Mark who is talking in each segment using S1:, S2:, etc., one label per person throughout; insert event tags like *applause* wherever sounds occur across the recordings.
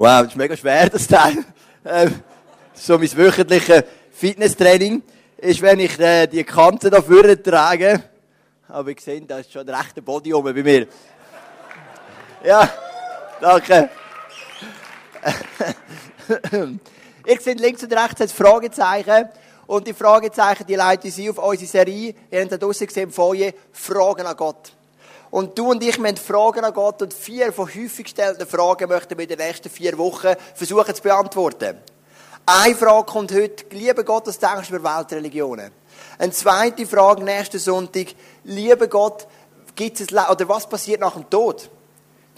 S1: Wow, das ist mega schwer, das Teil. Ähm, so mein wöchentliches Fitnesstraining ist, wenn ich äh, die Kanten da vorne trage. Aber ihr seht, da ist schon ein rechter Body oben bei mir. Ja, danke. *laughs* ihr seht links und rechts ein Fragezeichen. Und die Fragezeichen, die leiten sie auf unsere Serie. Ihr habt da draussen gesehen Foyer, Fragen an Gott. Und du und ich müssen Fragen an Gott und vier von häufig gestellten Fragen möchten wir in den nächsten vier Wochen versuchen zu beantworten. Eine Frage kommt heute, liebe Gott, was denkst du über Weltreligionen? Eine zweite Frage nächsten Sonntag, liebe Gott, gibt es oder was passiert nach dem Tod?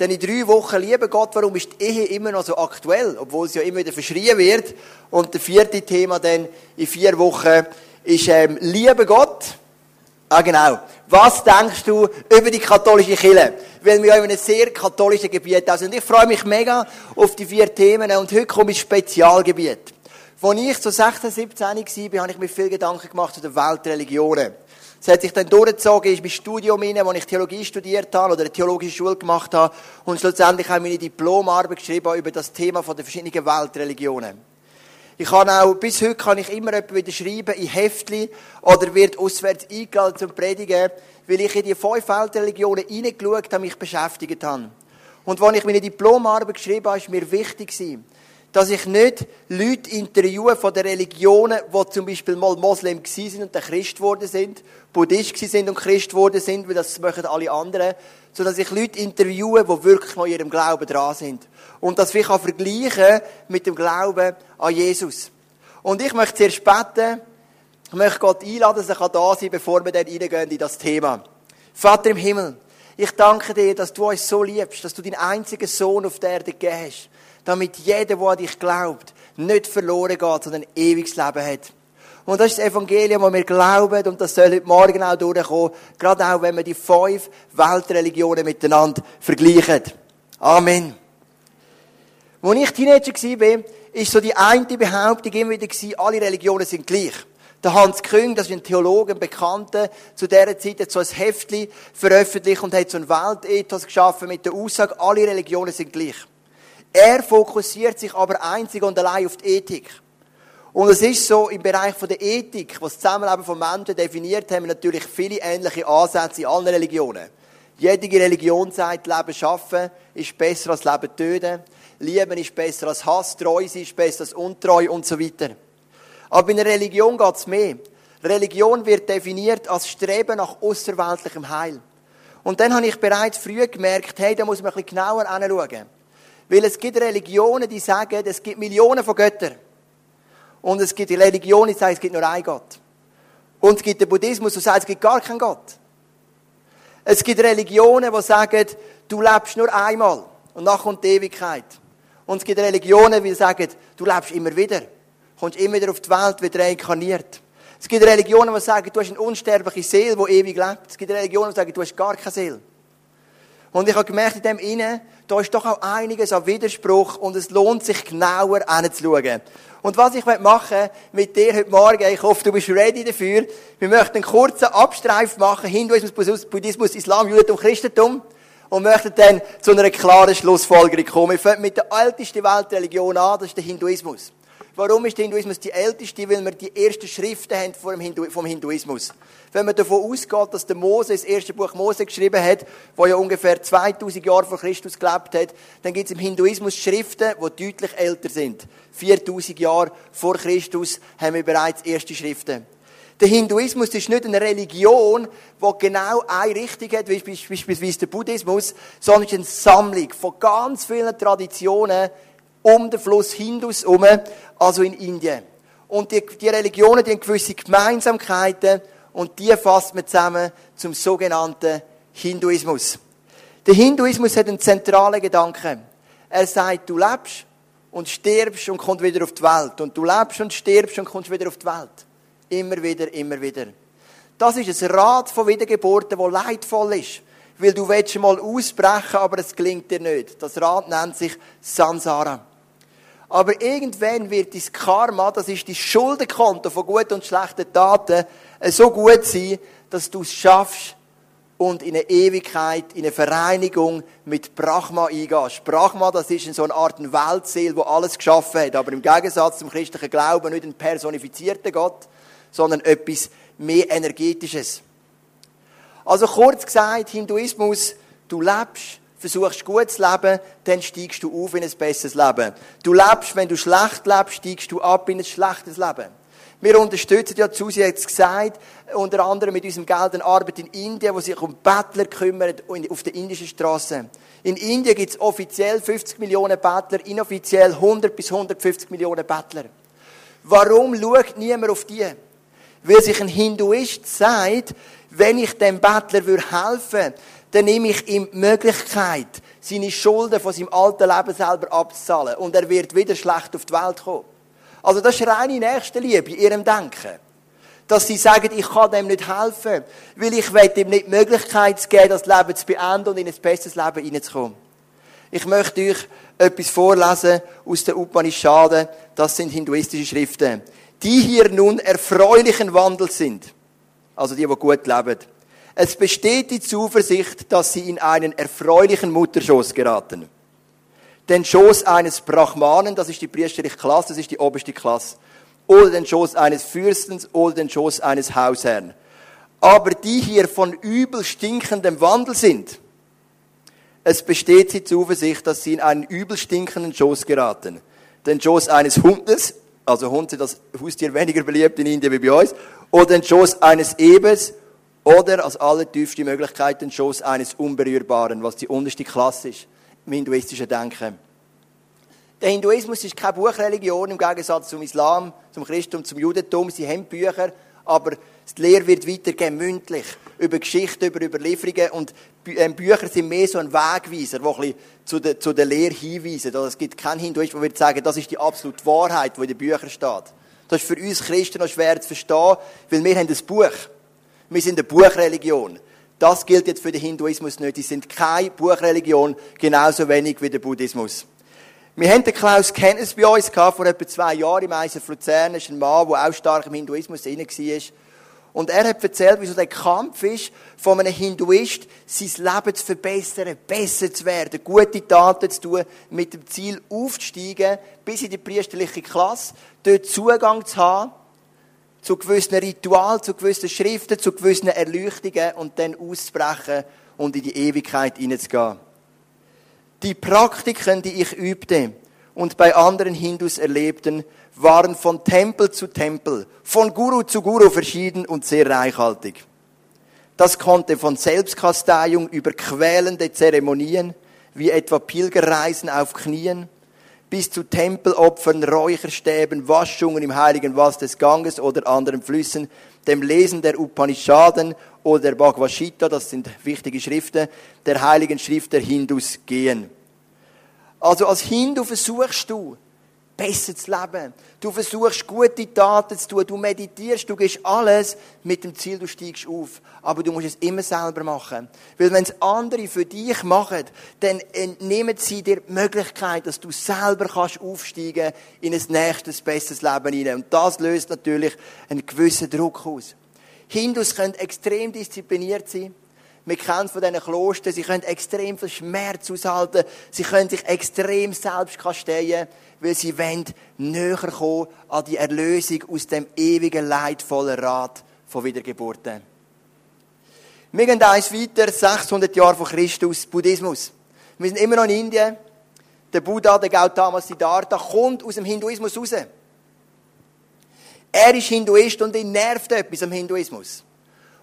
S1: Denn in drei Wochen, liebe Gott, warum ist die Ehe immer noch so aktuell, obwohl sie ja immer wieder verschrien wird? Und das vierte Thema dann in vier Wochen ist, ähm, liebe Gott, Ah, genau. Was denkst du über die katholische Kirche? Weil wir ja in einem sehr katholischen Gebiet sind. Und ich freue mich mega auf die vier Themen. Und heute komme ich ins Spezialgebiet. Als ich so 16, 17 war, habe ich mir viel Gedanken gemacht zu den Weltreligionen. Es hat sich dann durchgezogen, ist mein Studium rein, wo ich Theologie studiert habe oder eine theologische Schule gemacht habe und schlussendlich habe ich meine Diplomarbeit geschrieben über das Thema der verschiedenen Weltreligionen. Ich kann auch, bis heute kann ich immer jemanden wieder schreiben in Heftli oder wird auswärts eingeladen zum Predigen, weil ich in die fünf Weltreligionen reingeschaut habe, mich beschäftigt habe. Und als ich meine Diplomarbeit geschrieben habe, ist mir wichtig dass ich nicht Leute interviewe von den Religionen, die zum Beispiel mal Moslem sind und dann Christ geworden sind, Buddhist sind und Christ geworden sind, weil das machen alle anderen, sondern dass ich Leute interviewe, die wirklich noch in ihrem Glauben dran sind. Und das ich kann vergleichen mit dem Glauben an Jesus. Und ich möchte zuerst beten, ich möchte Gott einladen, dass er da sein kann, bevor wir dann reingehen in das Thema. Vater im Himmel, ich danke dir, dass du uns so liebst, dass du deinen einzigen Sohn auf der Erde gegeben hast, damit jeder, der an dich glaubt, nicht verloren geht, sondern ein ewiges Leben hat. Und das ist das Evangelium, das wir glauben, und das soll heute Morgen auch durchkommen, gerade auch, wenn wir die fünf Weltreligionen miteinander vergleichen. Amen. Als ich Teenager war, war so die eine Behauptung immer wieder, alle Religionen sind gleich. Der Hans Küng, das ist ein Theologe, ein Bekannter, zu dieser Zeit hat so ein Heftchen veröffentlicht und hat so ein Weltethos geschaffen mit der Aussage, alle Religionen sind gleich. Er fokussiert sich aber einzig und allein auf die Ethik. Und es ist so, im Bereich der Ethik, was das Zusammenleben von Menschen definiert, haben wir natürlich viele ähnliche Ansätze in allen Religionen. Jede Religion sagt, Leben schaffen ist besser als Leben töten. Lieben ist besser als Hass. Treu sein ist besser als untreu und so weiter. Aber in der Religion geht es mehr. Religion wird definiert als Streben nach außerweltlichem Heil. Und dann habe ich bereits früh gemerkt, hey, da muss man ein bisschen genauer anschauen. Weil es gibt Religionen, die sagen, es gibt Millionen von Göttern. Und es gibt Religionen, die sagen, es gibt nur einen Gott. Und es gibt den Buddhismus, der sagt, es gibt gar keinen Gott. Es gibt Religionen, die sagen, du lebst nur einmal und nachher kommt die Ewigkeit. Und es gibt Religionen, die sagen, du lebst immer wieder, kommst immer wieder auf die Welt, wird reinkarniert. Es gibt Religionen, die sagen, du hast eine unsterbliche Seele, die ewig lebt. Es gibt Religionen, die sagen, du hast gar keine Seele. Und ich habe gemerkt, in dem Innen, da ist doch auch einiges an Widerspruch und es lohnt sich genauer anzuschauen. Und was ich machen mit dir heute Morgen, ich hoffe, du bist ready dafür. Wir möchten einen kurzen Abstreif machen, Hinduismus, Buddhismus, Islam, Judentum, Christentum. Und möchten dann zu einer klaren Schlussfolgerung kommen. Wir fangen mit der ältesten Weltreligion an, das ist der Hinduismus. Warum ist der Hinduismus die älteste? Weil wir die ersten Schriften haben vom Hinduismus. Wenn man davon ausgeht, dass der Mose das erste Buch Mose geschrieben hat, wo ja ungefähr 2000 Jahre vor Christus gelebt hat, dann gibt es im Hinduismus Schriften, die deutlich älter sind. 4000 Jahre vor Christus haben wir bereits erste Schriften. Der Hinduismus ist nicht eine Religion, die genau eine Richtung hat, wie beispielsweise der Buddhismus, sondern es ist eine Sammlung von ganz vielen Traditionen um den Fluss Hindus herum, also in Indien. Und die, die Religionen, die haben gewisse Gemeinsamkeiten und die fasst man zusammen zum sogenannten Hinduismus. Der Hinduismus hat einen zentralen Gedanken. Er sagt, du lebst und stirbst und kommst wieder auf die Welt. Und du lebst und stirbst und kommst wieder auf die Welt. Immer wieder, immer wieder. Das ist ein Rad von Wiedergeburten, das leidvoll ist. Weil du willst mal ausbrechen, aber es gelingt dir nicht. Das Rad nennt sich Sansara. Aber irgendwann wird dein Karma, das ist dein Schuldenkonto von guten und schlechten Taten, so gut sein, dass du es schaffst, und in eine Ewigkeit, in eine Vereinigung mit Brahma eingehst. Brahma, das ist so eine Art Weltseele, wo alles geschaffen hat, aber im Gegensatz zum christlichen Glauben nicht ein personifizierter Gott, sondern etwas mehr Energetisches. Also kurz gesagt, Hinduismus, du lebst, versuchst gut zu leben, dann steigst du auf in ein besseres Leben. Du lebst, wenn du schlecht lebst, steigst du ab in ein schlechtes Leben. Wir unterstützen ja, Susi hat es gesagt, unter anderem mit unserem Geld eine Arbeit in Indien, wo sich um Bettler kümmert auf der indischen Straße. In Indien gibt es offiziell 50 Millionen Bettler, inoffiziell 100 bis 150 Millionen Bettler. Warum schaut niemand auf die? Weil sich ein Hinduist sagt, wenn ich dem Bettler helfen würde, dann nehme ich ihm die Möglichkeit, seine Schulden von seinem alten Leben selber abzuzahlen. Und er wird wieder schlecht auf die Welt kommen. Also das ist reine Nächstenliebe in ihrem Denken. Dass sie sagen, ich kann dem nicht helfen, weil ich will ihm nicht die Möglichkeit geben, das Leben zu beenden und in ein besseres Leben hineinzukommen. Ich möchte euch etwas vorlesen aus der Upanishaden. Das sind hinduistische Schriften. Die hier nun erfreulichen Wandel sind. Also die, die gut leben. Es besteht die Zuversicht, dass sie in einen erfreulichen Mutterschoß geraten den Schoß eines Brahmanen, das ist die priesterliche Klasse, das ist die oberste Klasse, oder den Schoß eines Fürstens oder den Schoß eines Hausherrn. Aber die hier von übel stinkendem Wandel sind, es besteht die Zuversicht, dass sie in einen übel stinkenden Schoß geraten. Den Schoß eines Hundes, also Hunde, das Haustier weniger beliebt in Indien wie bei uns, oder den Schoß eines Ebers, oder als allertiefste Möglichkeit den Schoß eines Unberührbaren, was die unterste Klasse ist im hinduistischen Denken. Der Hinduismus ist keine Buchreligion im Gegensatz zum Islam, zum Christentum, zum Judentum. Sie haben Bücher, aber die Lehre wird weitergegeben, mündlich, über Geschichten, über Überlieferungen. Und ähm, Bücher sind mehr so ein Wegweiser, die ein zu der, zu der Lehre hinweisen. Also es gibt keinen Hinduismus, der sagen, das ist die absolute Wahrheit, die in den Büchern steht. Das ist für uns Christen noch schwer zu verstehen, weil wir haben ein Buch. Wir sind eine Buchreligion. Das gilt jetzt für den Hinduismus nicht. Die sind keine Buchreligion, genauso wenig wie der Buddhismus. Wir haben den Klaus Kennes bei uns gehabt, vor etwa zwei Jahren im ISF Luzern. Das ist ein Mann, der auch stark im Hinduismus drin war. Und er hat erzählt, wieso der Kampf ist, von einem Hinduist, sein Leben zu verbessern, besser zu werden, gute Taten zu tun, mit dem Ziel aufzusteigen, bis in die priesterliche Klasse, dort Zugang zu haben zu gewissen Ritualen, zu gewissen Schriften, zu gewissen Erleuchtungen und dann auszubrechen und in die Ewigkeit hineinzugehen. Die Praktiken, die ich übte und bei anderen Hindus erlebten, waren von Tempel zu Tempel, von Guru zu Guru verschieden und sehr reichhaltig. Das konnte von Selbstkasteiung über quälende Zeremonien, wie etwa Pilgerreisen auf Knien, bis zu Tempelopfern, Räucherstäben, Waschungen im heiligen Wasser des Ganges oder anderen Flüssen, dem Lesen der Upanishaden oder der Bhagavad Gita, das sind wichtige Schriften, der heiligen Schrift der Hindus gehen. Also als Hindu versuchst du, besser zu leben. Du versuchst, gute Taten zu tun. Du meditierst, du gehst alles mit dem Ziel, du steigst auf. Aber du musst es immer selber machen. Weil wenn es andere für dich machen, dann entnehmen sie dir die Möglichkeit, dass du selber kannst aufsteigen in ein nächstes, besseres Leben hinein. Und das löst natürlich einen gewissen Druck aus. Hindus können extrem diszipliniert sein. Wir kennen von diesen Klostern, sie können extrem viel Schmerz aushalten, sie können sich extrem selbst kasteien, weil sie wollen näher kommen an die Erlösung aus dem ewigen leidvollen Rat von Wiedergeburten. Wir gehen eins weiter, 600 Jahre vor Christus, Buddhismus. Wir sind immer noch in Indien. Der Buddha, der Gautama Siddhartha, kommt aus dem Hinduismus raus. Er ist Hinduist und ihn nervt etwas am Hinduismus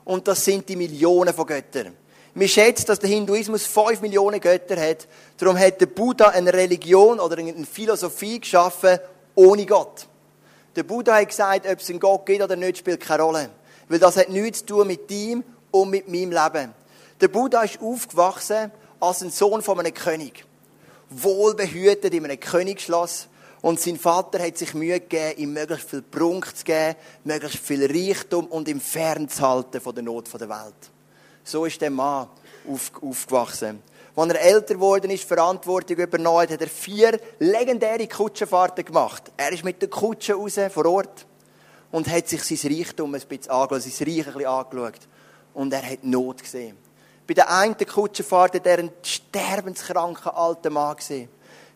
S1: und das sind die Millionen von Göttern. Wir schätzen, dass der Hinduismus fünf Millionen Götter hat. Darum hat der Buddha eine Religion oder eine Philosophie geschaffen ohne Gott. Der Buddha hat gesagt, ob es einen Gott gibt oder nicht, spielt keine Rolle. Weil das hat nichts zu tun mit ihm und mit meinem Leben. Der Buddha ist aufgewachsen als ein Sohn von einem König. Wohlbehütet in einem Königsschloss und sein Vater hat sich Mühe gegeben, ihm möglichst viel Prunk zu geben, möglichst viel Reichtum und ihm fernzuhalten von der Not der Welt. So ist der Mann aufgewachsen. Als er älter geworden ist, Verantwortung übernommen hat, hat er vier legendäre Kutschenfahrten gemacht. Er ist mit der Kutsche raus, vor Ort, und hat sich sein Reichtum ein bisschen angeschaut, sein Reich ein bisschen angeschaut. Und er hat Not gesehen. Bei der einen Kutschenfahrt hat er einen sterbenskranken alten Mann gesehen.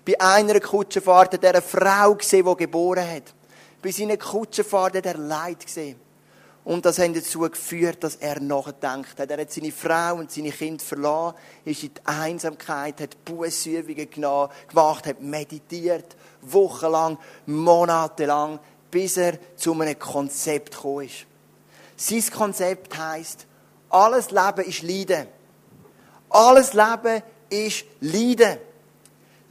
S1: Bei einer Kutschenfahrt hat er eine Frau gesehen, die geboren hat. Bei seiner Kutschenfahrt hat er Leid gesehen. Und das hat dazu geführt, dass er nachgedacht hat. Er hat seine Frau und seine Kinder verloren, ist in die Einsamkeit, hat Bußübungen gemacht, hat meditiert, wochenlang, monatelang, bis er zu einem Konzept gekommen ist. Sein Konzept heisst, alles Leben ist Leiden. Alles Leben ist Leiden.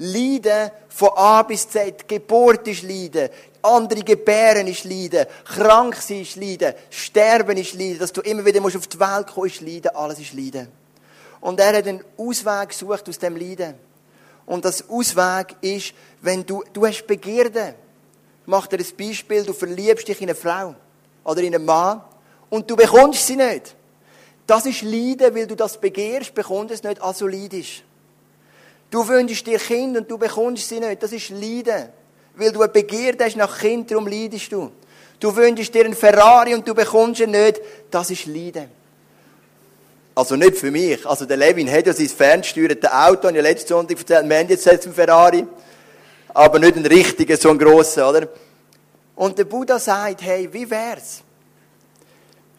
S1: Leiden von A bis Z. Geburt ist Leiden. Andere gebären ist Leiden. Krank sein ist Leiden. Sterben ist Leiden. Dass du immer wieder auf die Welt kommen ist Leiden. Alles ist Leiden. Und er hat einen Ausweg gesucht aus dem Leiden. Und das Ausweg ist, wenn du, du hast Begierde. Ich mache dir ein Beispiel. Du verliebst dich in eine Frau. Oder in einen Mann. Und du bekommst sie nicht. Das ist Leiden, weil du das begehrst, bekommst es nicht, also leidest. Du wünschst dir Kind und du bekommst sie nicht. Das ist Leiden. Weil du eine Begierde hast nach Kind, darum leidest du. Du wünschst dir einen Ferrari und du bekommst ihn nicht. Das ist Leiden. Also nicht für mich. Also der Levin hat ja sein ferngesteuertes Auto, und ja letzten Sonntag erzählt, wir haben jetzt einen Ferrari. Aber nicht einen richtigen, so einen grossen, oder? Und der Buddha sagt, hey, wie wär's?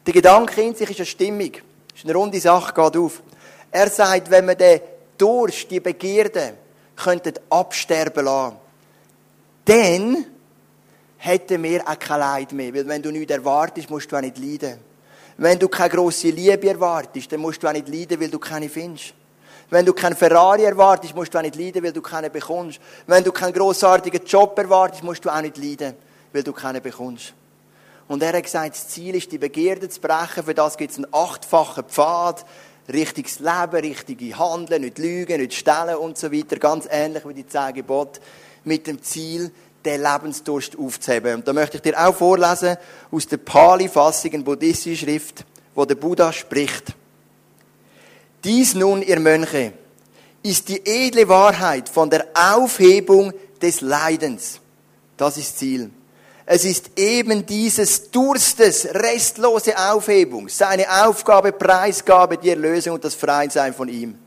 S1: Der Gedanke in sich ist eine Stimmung. Das ist eine runde Sache, geht auf. Er sagt, wenn man den Durst, die Begierde, könnten absterben lassen, dann hätten wir auch kein Leid mehr. Weil wenn du nichts erwartest, musst du auch nicht leiden. Wenn du keine grosse Liebe erwartest, dann musst du auch nicht leiden, weil du keine findest. Wenn du keinen Ferrari erwartest, musst du auch nicht leiden, weil du keinen bekommst. Wenn du keinen grossartigen Job erwartest, musst du auch nicht leiden, weil du keinen bekommst. Und er hat gesagt, das Ziel ist, die Begierde zu brechen. Für das gibt es einen achtfachen Pfad. Richtiges Leben, richtige Handeln, nicht lügen, nicht stellen und so weiter. Ganz ähnlich wie die zehn Gebote. Mit dem Ziel, den Lebensdurst aufzuheben. Und da möchte ich dir auch vorlesen aus der Pali-Fassung, eine buddhistische Schrift, wo der Buddha spricht. Dies nun, ihr Mönche, ist die edle Wahrheit von der Aufhebung des Leidens. Das ist Ziel. Es ist eben dieses Durstes, restlose Aufhebung, seine Aufgabe, Preisgabe, die Erlösung und das Freisein von ihm.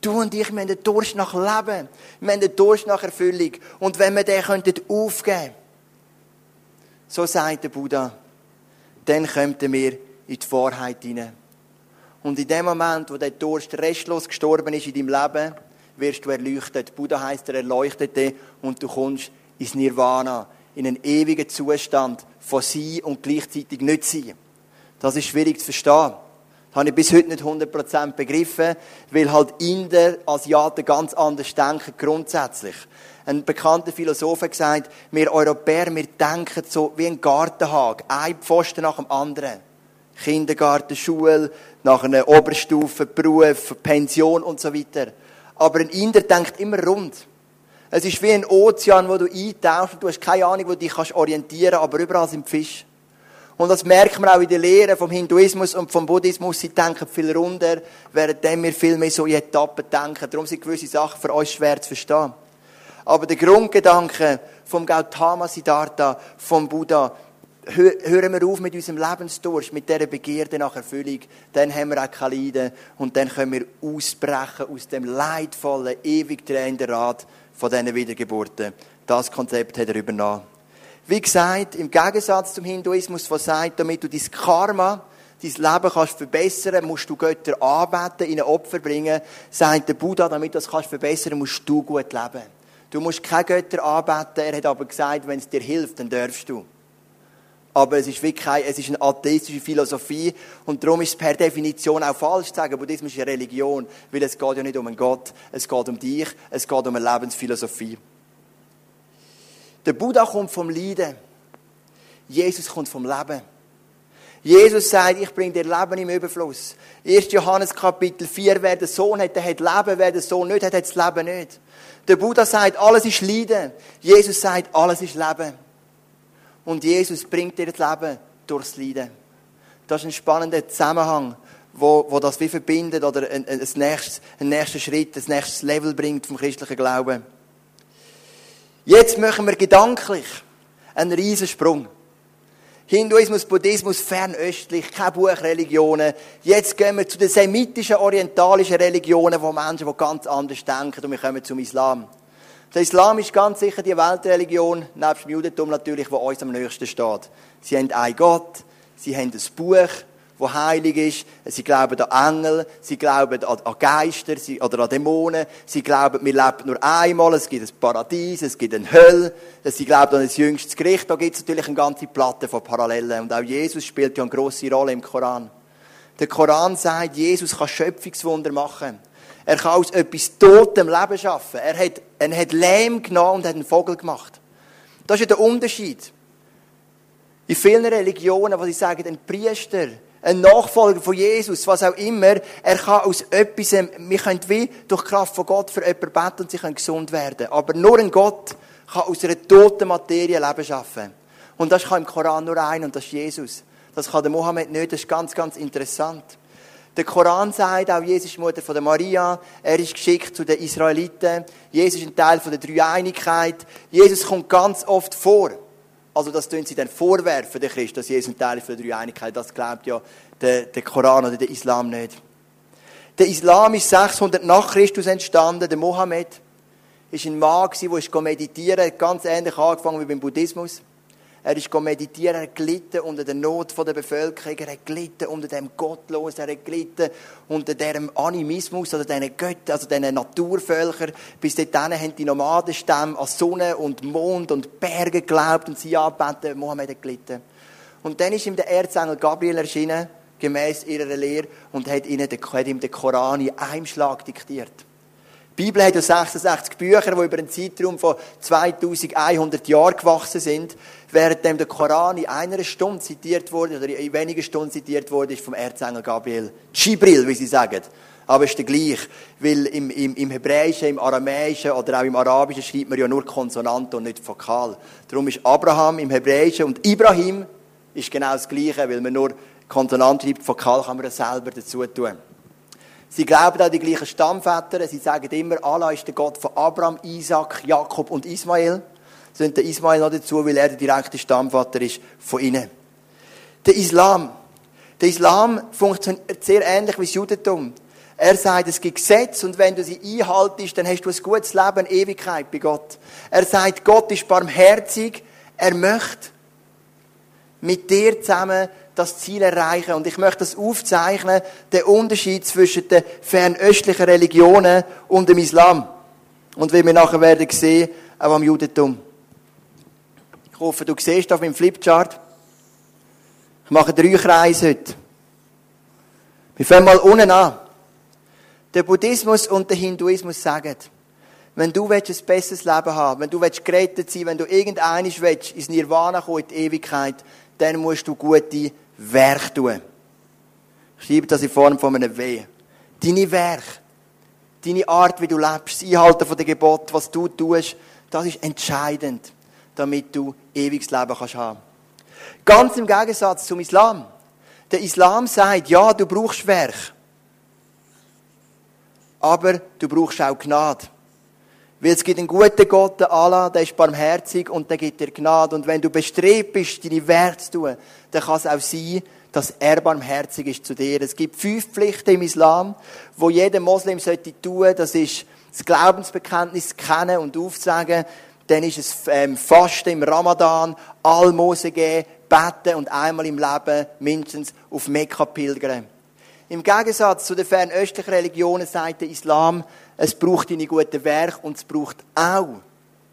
S1: Du und ich, wir haben den Durst nach Leben. Wir haben den Durst nach Erfüllung. Und wenn wir den könnten aufgeben, so sagt der Buddha, dann könnten wir in die Wahrheit hinein. Und in dem Moment, wo der Durst restlos gestorben ist in deinem Leben, wirst du erleuchtet. Buddha heißt er Erleuchtete und du kommst ins Nirvana, in einen ewigen Zustand von Sein und gleichzeitig nicht Sein. Das ist schwierig zu verstehen. Das habe ich bis heute nicht 100% begriffen, weil halt Inder, Asiaten ganz anders denken, grundsätzlich. Ein bekannter Philosoph hat gesagt, wir Europäer, wir denken so wie ein Gartenhag, ein Pfosten nach dem anderen. Kindergarten, Schule, nach einer Oberstufe, Beruf, Pension und so weiter. Aber ein Inder denkt immer rund. Es ist wie ein Ozean, wo du eintauchst und du hast keine Ahnung, wo du dich orientieren kannst, aber überall sind Fische. Und das merkt man auch in der Lehre vom Hinduismus und vom Buddhismus. Sie denken viel runder, während wir viel mehr so in Etappen denken. Darum sind gewisse Sachen für uns schwer zu verstehen. Aber der Grundgedanke vom Gautama Siddhartha, vom Buddha, hören wir auf mit unserem Lebensdurst, mit dieser Begierde nach Erfüllung, dann haben wir auch kein Leiden und dann können wir ausbrechen aus dem leidvollen, ewig drehenden Rad von diesen Wiedergeburten. Das Konzept hat er übernommen. Wie gesagt, im Gegensatz zum Hinduismus, der sagt, damit du dein Karma, dein Leben kannst verbessern, musst du Götter anbeten, ihnen Opfer bringen, sagt der Buddha, damit du das kannst verbessern, musst du gut leben. Du musst keine Götter anbeten, er hat aber gesagt, wenn es dir hilft, dann darfst du. Aber es ist wirklich keine, es ist eine atheistische Philosophie und darum ist es per Definition auch falsch zu sagen, Buddhismus ist eine Religion, weil es geht ja nicht um einen Gott, es geht um dich, es geht um eine Lebensphilosophie. Der Buddha kommt vom Leiden. Jesus kommt vom Leben. Jesus sagt, ich bringe dir Leben im Überfluss. 1. Johannes Kapitel 4, wer den Sohn hat, der hat Leben, wer den Sohn nicht hat, hat das Leben nicht. Der Buddha sagt, alles ist Leiden. Jesus sagt, alles ist Leben. Und Jesus bringt dir das Leben durchs Leiden. Das ist ein spannender Zusammenhang, wo, wo das wie verbindet oder ein, ein, ein, nächstes, ein nächster Schritt, ein nächstes Level bringt vom christlichen Glauben. Jetzt machen wir gedanklich einen Riesensprung. Hinduismus, Buddhismus, fernöstlich, keine Buchreligionen. Jetzt gehen wir zu den semitischen, orientalischen Religionen, wo Menschen, die ganz anders denken, und wir kommen zum Islam. Der Islam ist ganz sicher die Weltreligion, nebst dem Judentum natürlich, die uns am nächsten steht. Sie haben einen Gott, sie haben ein Buch, wo heilig ist. Sie glauben an Engel, sie glauben an, an Geister sie, oder an Dämonen. Sie glauben, wir leben nur einmal, es gibt ein Paradies, es gibt eine Hölle. Sie glauben an ein jüngstes Gericht. Da gibt es natürlich eine ganze Platte von Parallelen. Und auch Jesus spielt ja eine grosse Rolle im Koran. Der Koran sagt, Jesus kann Schöpfungswunder machen. Er kann aus etwas Totem Leben schaffen. Er hat, er hat Lehm genommen und hat einen Vogel gemacht. Das ist ja der Unterschied. In vielen Religionen, wo sie sagen, ein Priester, ein Nachfolger von Jesus, was auch immer, er kann aus etwas, wir können wie durch die Kraft von Gott für jemanden beten und sie können gesund werden. Aber nur ein Gott kann aus einer toten Materie Leben schaffen. Und das kann im Koran nur ein und das ist Jesus. Das kann der Mohammed nicht, das ist ganz, ganz interessant. Der Koran sagt auch, Jesus ist Mutter von Maria, er ist geschickt zu den Israeliten, Jesus ist ein Teil von der Dreieinigkeit, Jesus kommt ganz oft vor. Also das tun sie dann vorwerfen, der Christ, dass Jesus ein Teil von der Dreieinigkeit, das glaubt ja der, der Koran oder der Islam nicht. Der Islam ist 600 nach Christus entstanden, der Mohammed ist ein Mann der meditieren, ganz ähnlich angefangen wie beim Buddhismus. Er ist meditieren, er hat gelitten unter der Not der Bevölkerung, er hat gelitten unter dem Gottlosen, er hat gelitten unter dem Animismus oder diesen Göttern, also diesen Naturvölkern. Bis dahin haben die Nomadenstämme an Sonne und Mond und Berge geglaubt und sie anbeten. Mohammed hat gelitten. Und dann ist ihm der Erzengel Gabriel erschienen, gemäß ihrer Lehre, und hat, ihnen den, hat ihm den Koran in einem Schlag diktiert. Die Bibel hat ja 66 Bücher, die über einen Zeitraum von 2100 Jahren gewachsen sind, während der Koran in einer Stunde zitiert wurde, oder in wenigen Stunden zitiert wurde, ist vom Erzengel Gabriel. Gibril, wie sie sagen. Aber es ist der gleich, weil im, im, im Hebräischen, im Aramäischen oder auch im Arabischen schreibt man ja nur Konsonant und nicht Vokal. Darum ist Abraham im Hebräischen und Ibrahim ist genau das Gleiche, weil man nur Konsonant schreibt, Vokal kann man selber dazu tun. Sie glauben an die gleichen Stammväter. Sie sagen immer, Allah ist der Gott von Abraham, Isaac, Jakob und Ismael. Sind der Ismael noch dazu, weil er der direkte Stammvater ist von ihnen. Der Islam. Der Islam funktioniert sehr ähnlich wie das Judentum. Er sagt, es gibt Gesetze und wenn du sie einhaltest, dann hast du ein gutes Leben, eine Ewigkeit bei Gott. Er sagt, Gott ist barmherzig. Er möchte mit dir zusammen das Ziel erreichen. Und ich möchte das aufzeichnen, den Unterschied zwischen den fernöstlichen Religionen und dem Islam. Und wie wir nachher werden sehen, auch am Judentum. Ich hoffe, du siehst auf meinem Flipchart. Ich mache drei Kreise heute. Wir fangen mal unten an. Der Buddhismus und der Hinduismus sagen, wenn du ein besseres Leben haben wenn du gerettet sein wenn du irgendeines willst, ins Nirvana kommen, in die Ewigkeit, dann musst du gute Werk tun. Ich schreibe das in Form von einem W. Deine Werk, deine Art, wie du lebst, das Einhalten von den Geboten, was du tust, das ist entscheidend, damit du ewiges Leben kannst haben. Ganz im Gegensatz zum Islam. Der Islam sagt, ja, du brauchst Werk. Aber du brauchst auch Gnade. Weil es gibt einen guten Gott, Allah, der ist barmherzig und der gibt dir Gnade. Und wenn du bestrebt bist, deine Werte zu tun, dann kann es auch sein, dass er barmherzig ist zu dir. Es gibt fünf Pflichten im Islam, wo jeder Moslem sollte tun. Das ist das Glaubensbekenntnis kennen und aufzusagen. Dann ist es ähm, Fasten im Ramadan, Almosen geben, beten und einmal im Leben mindestens auf Mekka pilgern. Im Gegensatz zu den fernöstlichen Religionen sagt der Islam, es braucht deine guten Werke und es braucht auch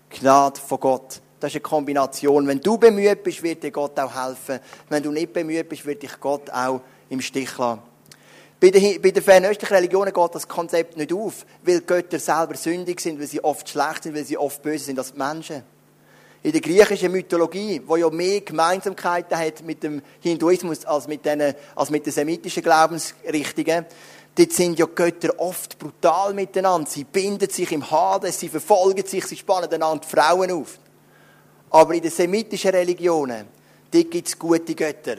S1: Gnade von Gott. Das ist eine Kombination. Wenn du bemüht bist, wird dir Gott auch helfen. Wenn du nicht bemüht bist, wird dich Gott auch im Stich lassen. Bei den, bei den fernöstlichen Religionen geht das Konzept nicht auf, weil Götter selber sündig sind, weil sie oft schlecht sind, weil sie oft böse sind als Menschen. In der griechischen Mythologie, wo ja mehr Gemeinsamkeiten hat mit dem Hinduismus als mit den, als mit den semitischen Glaubensrichtungen, dort sind ja Götter oft brutal miteinander. Sie binden sich im Hades, sie verfolgen sich, sie spannen einander Frauen auf. Aber in den semitischen Religionen, dort gibt es gute Götter.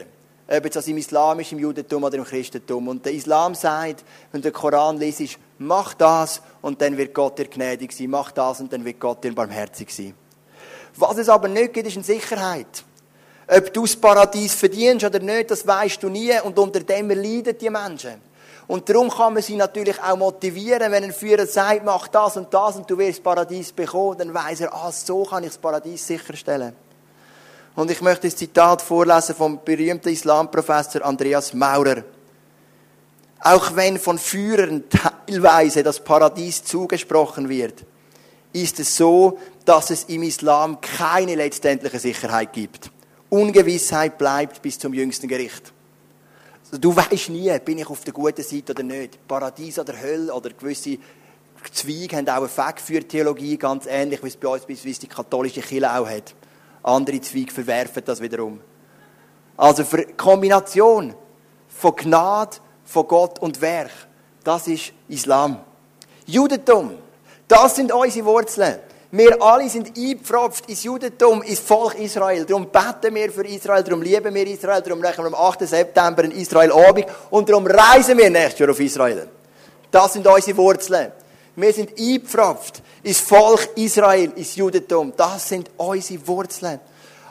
S1: Ob jetzt das im Islam im Judentum oder im Christentum. Und der Islam sagt, wenn du den Koran liest, mach das und dann wird Gott dir gnädig sein. Mach das und dann wird Gott dir barmherzig sein. Was es aber nicht gibt, ist eine Sicherheit. Ob du das Paradies verdienst oder nicht, das weißt du nie. Und unter dem leiden die Menschen. Und darum kann man sie natürlich auch motivieren, wenn ein Führer sagt, mach das und das und du wirst das Paradies bekommen, dann weiß er, ah, so kann ich das Paradies sicherstellen. Und ich möchte das Zitat vorlesen vom berühmten Islamprofessor Andreas Maurer. Auch wenn von Führern teilweise das Paradies zugesprochen wird, ist es so, dass es im Islam keine letztendliche Sicherheit gibt. Ungewissheit bleibt bis zum jüngsten Gericht. Also du weißt nie, bin ich auf der guten Seite oder nicht. Paradies oder Hölle oder gewisse Zweige haben auch eine Fakt für Theologie, ganz ähnlich wie es bei uns beispielsweise die katholische Kirche auch hat. Andere Zweige verwerfen das wiederum. Also für Kombination von Gnade, von Gott und Werk, das ist Islam. Judentum, das sind unsere Wurzeln. Wir alle sind eingepfropft ins Judentum, ins Volk Israel. Darum beten wir für Israel, darum lieben wir Israel, darum rechnen wir am 8. September in Israel Abend und darum reisen wir nächstes Jahr auf Israel. Das sind unsere Wurzeln. Wir sind eingepfropft ins Volk Israel, ins Judentum. Das sind unsere Wurzeln.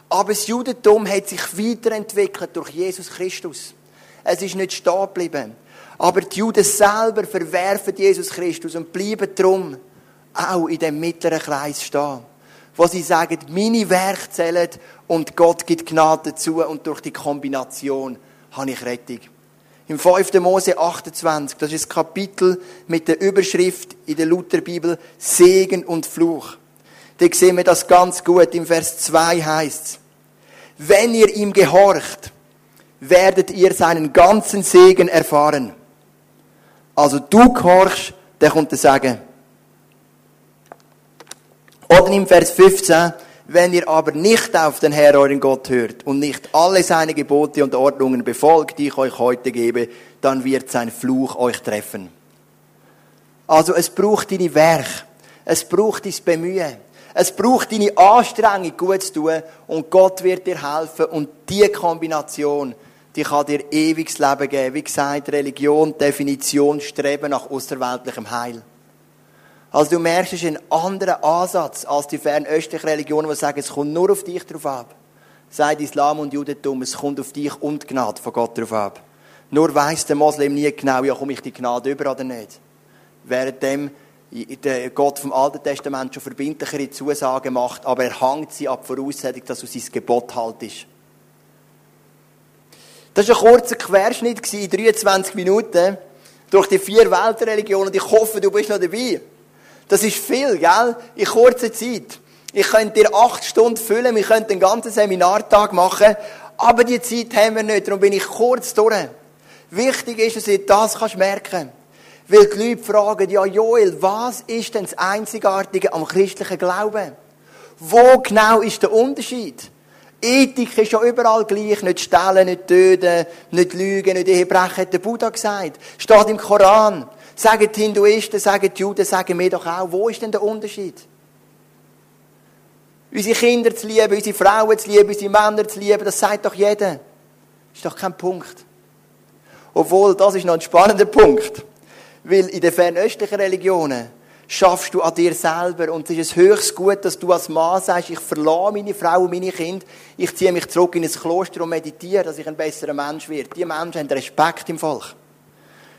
S1: Aber das Judentum hat sich weiterentwickelt durch Jesus Christus. Es ist nicht stehen geblieben. Aber die Juden selber verwerfen Jesus Christus und bleiben darum auch in dem mittleren Kreis stehen. Wo sie sagen, meine Werke zählen und Gott gibt Gnade dazu und durch die Kombination habe ich Rettung. Im 5. Mose 28, das ist das Kapitel mit der Überschrift in der Lutherbibel Segen und Fluch. Da sehen wir das ganz gut. Im Vers 2 heißt es, wenn ihr ihm gehorcht, werdet ihr seinen ganzen Segen erfahren. Also du gehorchst, der kommt der Segen. Oder im Vers 15, wenn ihr aber nicht auf den Herr euren Gott hört und nicht alle seine Gebote und Ordnungen befolgt, die ich euch heute gebe, dann wird sein Fluch euch treffen. Also es braucht deine Werk, es braucht dein Bemühen, es braucht deine Anstrengung, gut zu tun und Gott wird dir helfen und diese Kombination, die kann dir ewiges Leben geben. Wie gesagt, Religion, Definition, Streben nach außerweltlichem Heil. Also du merkst, es ist ein anderer Ansatz als die fernöstlichen Religionen, die sagen, es kommt nur auf dich drauf ab. Sagt Islam und Judentum, es kommt auf dich und die Gnade von Gott drauf ab. Nur weiss der Moslem nie genau, ja, komme ich die Gnade über oder nicht. Währenddem der Gott vom Alten Testament schon verbindlichere Zusagen macht, aber er hängt sie ab Voraussetzung, dass du sein Gebot haltest. Das war ein kurzer Querschnitt in 23 Minuten durch die vier Weltreligionen. Ich hoffe, du bist noch dabei. Das ist viel, gell? In kurzer Zeit. Ich könnte dir acht Stunden füllen, wir könnten einen ganzen Seminartag machen, aber die Zeit haben wir nicht, darum bin ich kurz durch. Wichtig ist, dass du das kannst merken Weil die Leute fragen, ja Joel, was ist denn das Einzigartige am christlichen Glauben? Wo genau ist der Unterschied? Ethik ist ja überall gleich. Nicht stellen, nicht töten, nicht lügen, nicht Ehebrechen, hat der Buddha gesagt. Steht im Koran. Sagen die Hinduisten, sagen die Juden, sagen wir doch auch. Wo ist denn der Unterschied? Unsere Kinder zu lieben, unsere Frauen zu lieben, unsere Männer zu lieben, das sagt doch jeder. Ist doch kein Punkt. Obwohl, das ist noch ein spannender Punkt. Weil in den fernöstlichen Religionen schaffst du an dir selber. Und es ist es höchst gut, dass du als Mann sagst, ich verlasse meine Frau und meine Kinder, ich ziehe mich zurück in ein Kloster und meditiere, dass ich ein besserer Mensch werde. Die Menschen haben Respekt im Volk.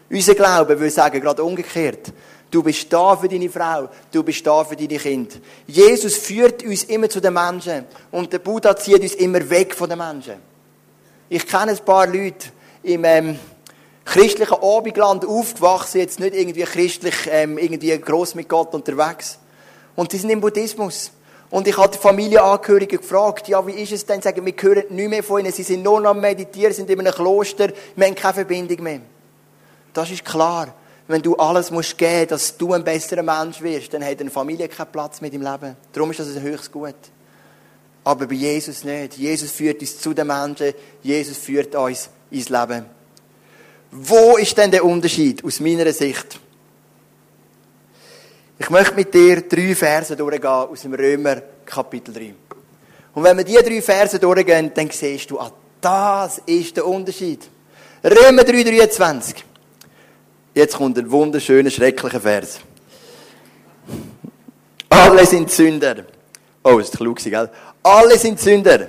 S1: Unser Glaube will sagen, gerade umgekehrt. Du bist da für deine Frau, du bist da für deine Kinder. Jesus führt uns immer zu den Menschen und der Buddha zieht uns immer weg von den Menschen. Ich kenne ein paar Leute im ähm, christlichen Abendland aufgewachsen, jetzt nicht irgendwie christlich, ähm, irgendwie gross mit Gott unterwegs. Und die sind im Buddhismus. Und ich habe die Familienangehörigen gefragt, ja, wie ist es denn? Sagen, wir hören nicht mehr von ihnen, sie sind nur noch am Meditieren, sind in einem Kloster, wir haben keine Verbindung mehr. Das ist klar. Wenn du alles musst geben, dass du ein besserer Mensch wirst, dann hat eine Familie keinen Platz mit im Leben. Darum ist das ein höchst gut. Aber bei Jesus nicht. Jesus führt uns zu den Menschen. Jesus führt uns ins Leben. Wo ist denn der Unterschied aus meiner Sicht? Ich möchte mit dir drei Verse durchgehen aus dem Römer Kapitel 3. Und wenn wir diese drei Verse durchgehen, dann siehst du, ah, das ist der Unterschied. Römer 3, 23. Jetzt kommt ein wunderschöner, schrecklicher Vers. Alle sind Sünder. Oh, ist klug, gell? Alle sind Sünder.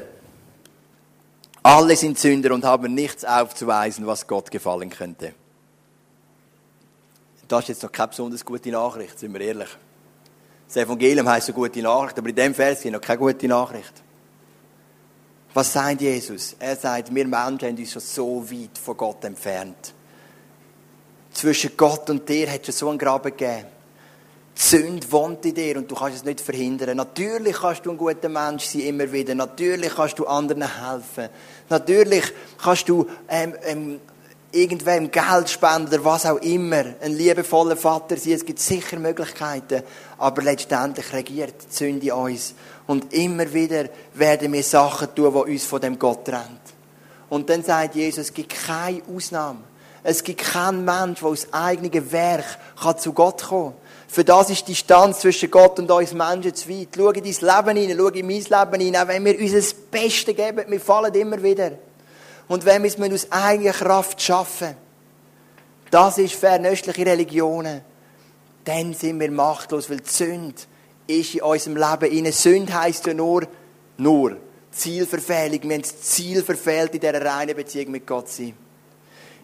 S1: Alle sind Sünder und haben nichts aufzuweisen, was Gott gefallen könnte. Das ist jetzt noch keine besonders gute Nachricht, sind wir ehrlich. Das Evangelium heisst eine gute Nachricht, aber in dem Vers ist noch keine gute Nachricht. Was sagt Jesus? Er sagt, wir Menschen haben uns schon so weit von Gott entfernt. Zwischen Gott und dir hat es so einen Graben gegeben. Die Sünde wohnt in dir und du kannst es nicht verhindern. Natürlich kannst du ein guter Mensch sein, immer wieder. Natürlich kannst du anderen helfen. Natürlich kannst du ähm, ähm, irgendwem Geld spenden oder was auch immer. Ein liebevoller Vater sein. Es gibt sicher Möglichkeiten. Aber letztendlich regiert die Sünde in uns. Und immer wieder werden wir Sachen tun, die uns von dem Gott trennt. Und dann sagt Jesus, es gibt keine Ausnahme. Es gibt keinen Mensch, der aus eigenem Werk zu Gott kommen kann. Für das ist die Distanz zwischen Gott und uns Menschen zu weit. Schau in dein Leben hinein, schau in mein Leben hinein. Auch wenn wir uns das Beste geben, wir fallen immer wieder. Und wenn wir es aus eigener Kraft schaffen, das ist fernöstliche Religionen, dann sind wir machtlos, weil die Sünde ist in unserem Leben inne. Sünde heisst ja nur, nur Zielverfehlung. Wir haben das Ziel verfehlt, in dieser reinen Beziehung mit Gott sein.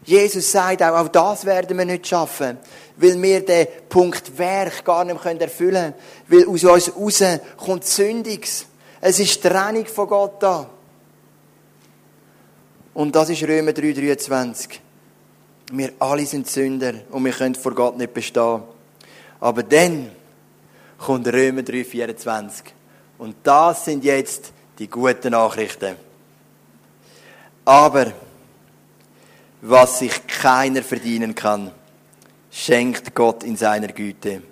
S1: Jesus sagt auch, auch das werden wir nicht schaffen, weil wir den Punkt Werk gar nicht erfüllen können, weil aus uns raus kommt Sündiges. Es ist Trennung von Gott da. Und das ist Römer 3,23. Wir alle sind Sünder und wir können vor Gott nicht bestehen. Aber dann kommt Römer 3,24. Und das sind jetzt die guten Nachrichten. Aber was sich keiner verdienen kann, schenkt Gott in seiner Güte.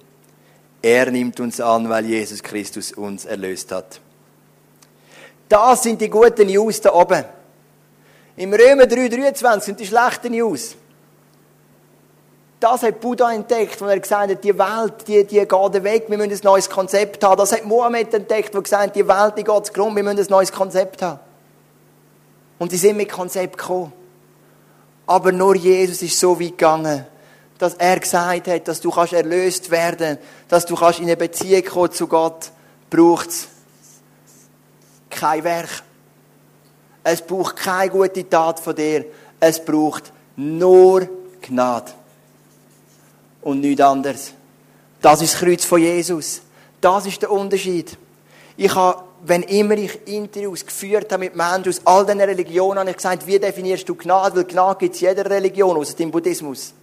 S1: Er nimmt uns an, weil Jesus Christus uns erlöst hat. Das sind die guten News da oben. Im Römer 3,23 sind die schlechten News. Das hat Buddha entdeckt, wo er gesagt hat, die Welt, die, die geht weg, wir müssen ein neues Konzept haben. Das hat Mohammed entdeckt, wo er gesagt hat, die Welt, die geht zugrunde, wir müssen ein neues Konzept haben. Und die sind mit Konzept gekommen. Aber nur Jesus ist so weit gegangen, dass er gesagt hat, dass du kannst erlöst werden, dass du kannst in eine Beziehung kommen zu Gott, braucht es kein Werk. Es braucht keine gute Tat von dir. Es braucht nur Gnade. Und nichts anderes. Das ist das Kreuz von Jesus. Das ist der Unterschied. Ich habe wenn immer ich Interviews geführt habe mit Menschen aus all diesen Religionen, habe ich gesagt, wie definierst du Gnade? Weil Gnade gibt es jeder Religion, außer dem Buddhismus.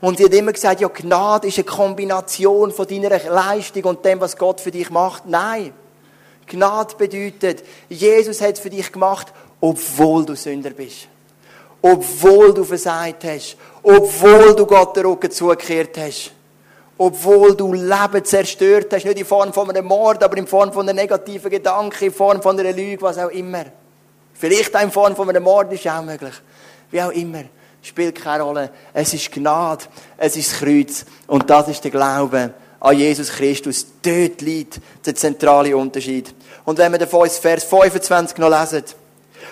S1: Und sie hat immer gesagt, ja, Gnade ist eine Kombination von deiner Leistung und dem, was Gott für dich macht. Nein. Gnade bedeutet, Jesus hat es für dich gemacht, obwohl du Sünder bist. Obwohl du versagt hast. Obwohl du Gott den Rücken zugekehrt hast obwohl du Leben zerstört hast, nicht in Form von einem Mord, aber in Form von einem negativen Gedanken, in Form von einer Lüge, was auch immer. Vielleicht auch in Form von einem Mord ist auch möglich. Wie auch immer. Spielt keine Rolle. Es ist Gnade. Es ist das Kreuz. Und das ist der Glaube an Jesus Christus. Dort liegt der zentrale Unterschied. Und wenn wir den Vers 25 noch lesen.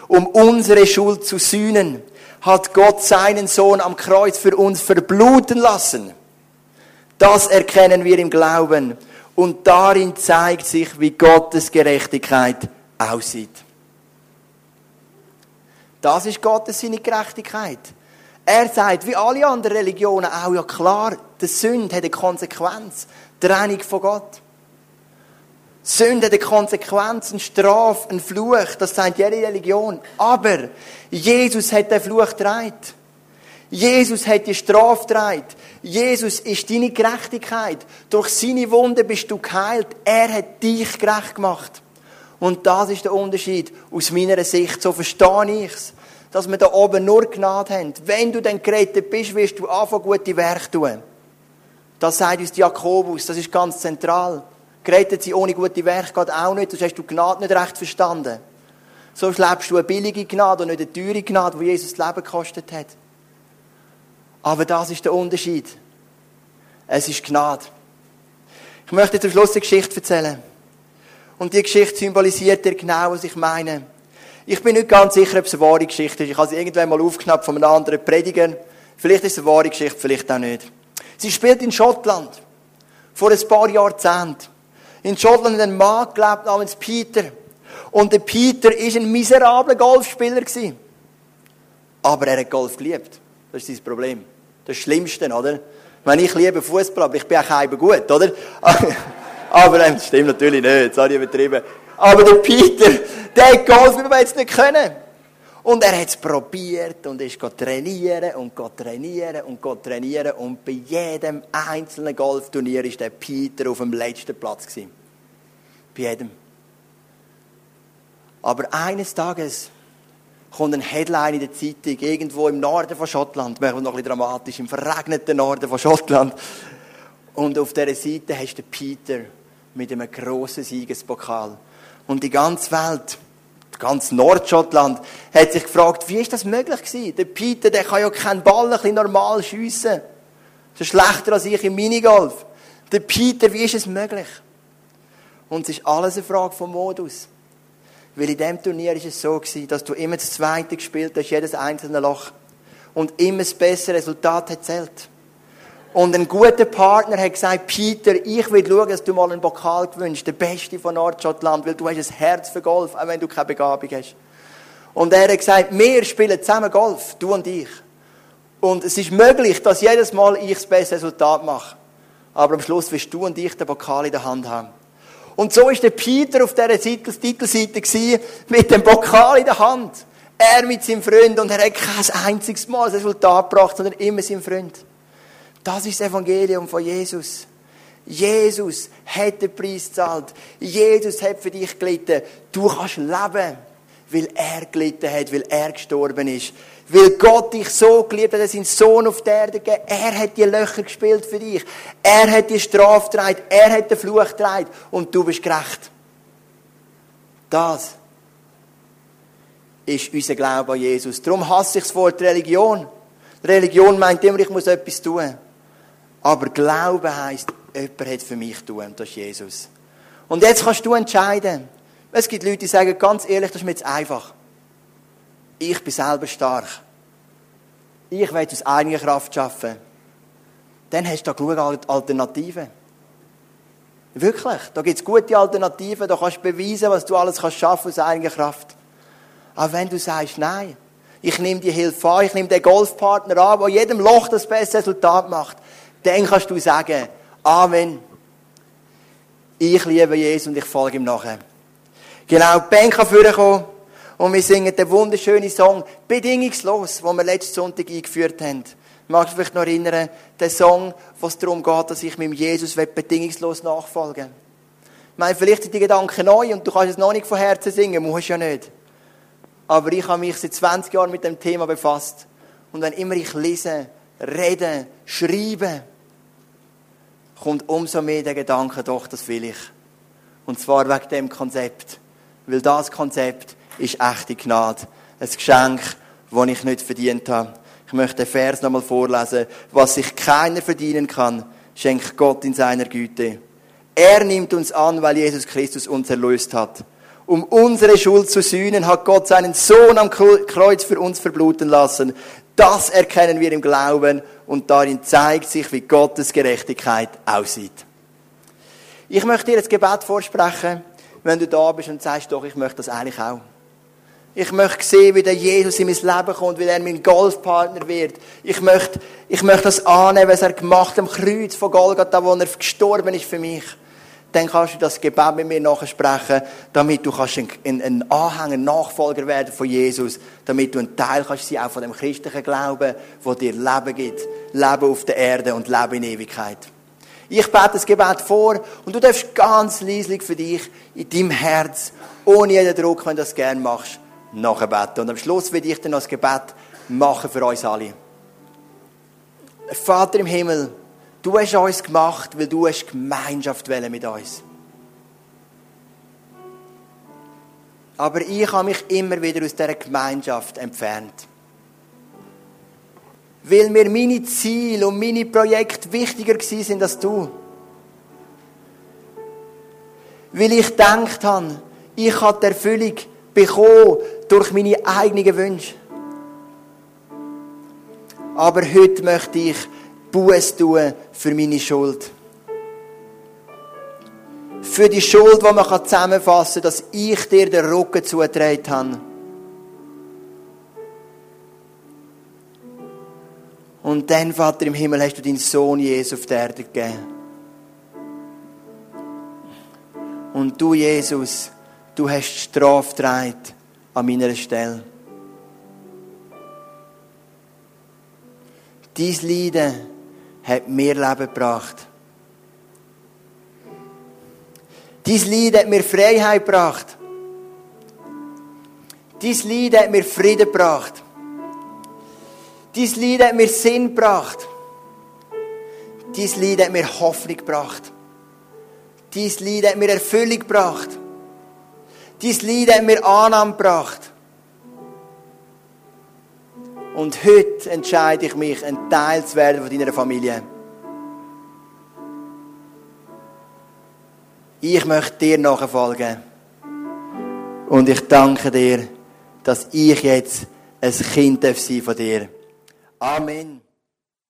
S1: Um unsere Schuld zu sühnen, hat Gott seinen Sohn am Kreuz für uns verbluten lassen. Das erkennen wir im Glauben. Und darin zeigt sich, wie Gottes Gerechtigkeit aussieht. Das ist Gottes seine Gerechtigkeit. Er sagt, wie alle anderen Religionen auch, ja klar, die Sünde hat eine Konsequenz. Trennung von Gott. Sünde hat eine Konsequenz, eine Strafe, ein Fluch. Das sagt jede Religion. Aber Jesus hat den Fluch getragen. Jesus hat die Strafe getragen. Jesus ist deine Gerechtigkeit. Durch seine Wunde bist du geheilt. Er hat dich gerecht gemacht. Und das ist der Unterschied aus meiner Sicht. So verstehe ich es. Dass wir da oben nur Gnade haben. Wenn du dann gerettet bist, wirst du anfangen, gute Werke tun. Das sagt uns Jakobus. Das ist ganz zentral. Gerettet sie ohne gute Werke geht auch nicht. Sonst hast du Gnade nicht recht verstanden. Sonst lebst du eine billige Gnade und nicht eine teure Gnade, die Jesus das Leben gekostet hat. Aber das ist der Unterschied. Es ist Gnade. Ich möchte zum Schluss eine Geschichte erzählen. Und die Geschichte symbolisiert dir genau, was ich meine. Ich bin nicht ganz sicher, ob es eine wahre Geschichte ist. Ich habe sie irgendwann mal aufgeschnappt von einem anderen Prediger. Vielleicht ist es eine wahre Geschichte, vielleicht auch nicht. Sie spielt in Schottland. Vor ein paar Jahrzehnten. In Schottland hat ein Mann gelebt namens Peter. Und der Peter war ein miserabler Golfspieler. Aber er hat Golf geliebt. Das ist sein Problem. Das Schlimmste, oder? Wenn ich liebe Fußball, aber ich bin auch eben gut, oder? *laughs* aber ähm, das stimmt natürlich nicht, das habe ich übertrieben. Aber der Peter, der hat Golf jetzt nicht können. Und er hat es probiert und ist trainieren und trainieren und trainieren. Und bei jedem einzelnen Golfturnier war der Peter auf dem letzten Platz. Gewesen. Bei jedem. Aber eines Tages kommt ein Headline in der Zeitung, irgendwo im Norden von Schottland, machen wir noch ein bisschen dramatisch, im verregneten Norden von Schottland. Und auf dieser Seite hast du Peter mit einem grossen Siegespokal. Und die ganze Welt, ganz Nordschottland, hat sich gefragt, wie ist das möglich gewesen? Der Peter, der kann ja keinen Ball ein bisschen normal schiessen. Das ist schlechter als ich im Minigolf. Der Peter, wie ist es möglich? Und es ist alles eine Frage vom Modus. Weil in diesem Turnier war es so, dass du immer das Zweite gespielt hast, jedes einzelne Loch. Und immer das bessere Resultat hat zählt. Und ein guter Partner hat gesagt, Peter, ich will schauen, dass du mal einen Pokal gewünscht, der Beste von Nordschottland, weil du hast ein Herz für Golf, auch wenn du keine Begabung hast. Und er hat gesagt, wir spielen zusammen Golf, du und ich. Und es ist möglich, dass jedes Mal ich das beste Resultat mache. Aber am Schluss wirst du und ich den Pokal in der Hand haben. Und so ist der Peter auf dieser Titelseite mit dem Pokal in der Hand. Er mit seinem Freund und er hat kein einziges Mal das Resultat gebracht, sondern immer sein Freund. Das ist das Evangelium von Jesus. Jesus hat den Preis gezahlt. Jesus hat für dich gelitten. Du kannst leben, weil er gelitten hat, weil er gestorben ist. Weil Gott dich so geliebt hat, er seinen Sohn auf der Erde gegeben. Er hat die Löcher gespielt für dich. Er hat die Strafe getragen. Er hat den Fluch getragen. Und du bist gerecht. Das ist unser Glaube an Jesus. Darum hasse ich das Wort Religion. Religion meint immer, ich muss etwas tun. Aber Glaube heisst, jemand hat für mich tun. Und das ist Jesus. Und jetzt kannst du entscheiden. Es gibt Leute, die sagen, ganz ehrlich, das ist mir jetzt einfach ich bin selber stark. Ich will aus eigener Kraft schaffen. Dann hast du da genug Alternativen. Wirklich, da gibt es gute Alternativen, da kannst du beweisen, was du alles kannst schaffen aus eigener Kraft. Aber wenn du sagst, nein, ich nehme die Hilfe an, ich nehme den Golfpartner an, der jedem Loch das beste Resultat macht, dann kannst du sagen, Amen. Ich liebe Jesus und ich folge ihm nachher. Genau, die Band kann vorkommen. Und wir singen den wunderschönen Song Bedingungslos, den wir letzten Sonntag eingeführt haben. Magst du vielleicht noch erinnern, den Song, wo es darum geht, dass ich meinem Jesus bedingungslos nachfolgen will? Ich meine, vielleicht sind die Gedanken neu und du kannst es noch nicht von Herzen singen, musst ja nicht. Aber ich habe mich seit 20 Jahren mit dem Thema befasst. Und wenn immer ich lese, rede, schreibe, kommt umso mehr der Gedanke, doch, das will ich. Und zwar wegen dem Konzept. Weil das Konzept ist echte Gnade. Ein Geschenk, das ich nicht verdient habe. Ich möchte den Vers nochmal vorlesen. Was sich keiner verdienen kann, schenkt Gott in seiner Güte. Er nimmt uns an, weil Jesus Christus uns erlöst hat. Um unsere Schuld zu sühnen, hat Gott seinen Sohn am Kreuz für uns verbluten lassen. Das erkennen wir im Glauben und darin zeigt sich, wie Gottes Gerechtigkeit aussieht. Ich möchte dir das Gebet vorsprechen, wenn du da bist und sagst, doch, ich möchte das eigentlich auch. Ich möchte sehen, wie der Jesus in mein Leben kommt, wie er mein Golfpartner wird. Ich möchte, ich möchte das annehmen, was er gemacht hat am Kreuz von Golgatha, wo er gestorben ist für mich. Dann kannst du das Gebet mit mir nachsprechen, damit du kannst ein, ein Anhänger, ein Nachfolger werden von Jesus, damit du ein Teil kannst sein auch von dem christlichen Glauben, wo dir Leben gibt. Leben auf der Erde und Leben in Ewigkeit. Ich bete das Gebet vor und du darfst ganz leislich für dich in deinem Herz, ohne jeden Druck, wenn du das gerne machst, nachbeten. Und am Schluss will ich dann das Gebet machen für uns alle. Vater im Himmel, du hast uns gemacht, weil du hast Gemeinschaft mit uns. Aber ich habe mich immer wieder aus dieser Gemeinschaft entfernt. Weil mir meine Ziele und meine Projekte wichtiger sind als du. Weil ich gedacht habe, ich habe die Erfüllung bekommen durch meine eigenen Wünsche. Aber heute möchte ich Buß tun für meine Schuld. Für die Schuld, die man zusammenfassen kann, dass ich dir den Rücken zugetragen habe. Und dann, Vater im Himmel, hast du deinen Sohn Jesus auf die Erde gegeben. Und du, Jesus, du hast die Strafe getragen an meiner Stelle. Dein Leiden hat mir Leben gebracht. Dein Leiden hat mir Freiheit gebracht. Dein Leiden hat mir Frieden gebracht. Dein Leiden hat mir Sinn gebracht. Dein Leiden hat mir Hoffnung gebracht. Dein Leiden hat mir Erfüllung gebracht. Dein Leiden hat mir Annahme gebracht. Und heute entscheide ich mich, ein Teil zu werden von deiner Familie. Ich möchte dir nachfolgen. Und ich danke dir, dass ich jetzt ein Kind sein von dir. Amen.